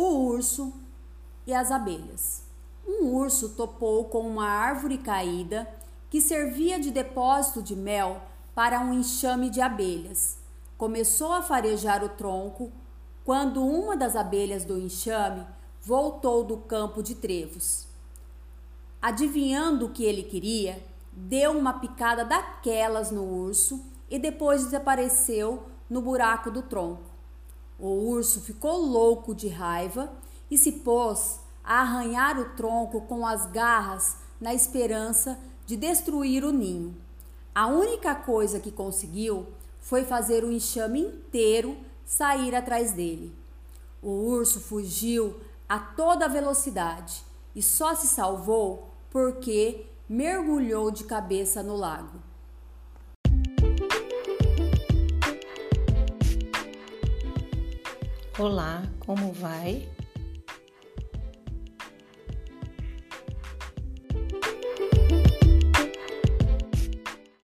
urso e as abelhas. Um urso topou com uma árvore caída que servia de depósito de mel para um enxame de abelhas. Começou a farejar o tronco quando uma das abelhas do enxame voltou do campo de trevos. Adivinhando o que ele queria, deu uma picada daquelas no urso e depois desapareceu no buraco do tronco. O urso ficou louco de raiva e se pôs a arranhar o tronco com as garras na esperança de destruir o ninho. A única coisa que conseguiu foi fazer o enxame inteiro sair atrás dele. O urso fugiu a toda velocidade e só se salvou porque mergulhou de cabeça no lago. Olá, como vai?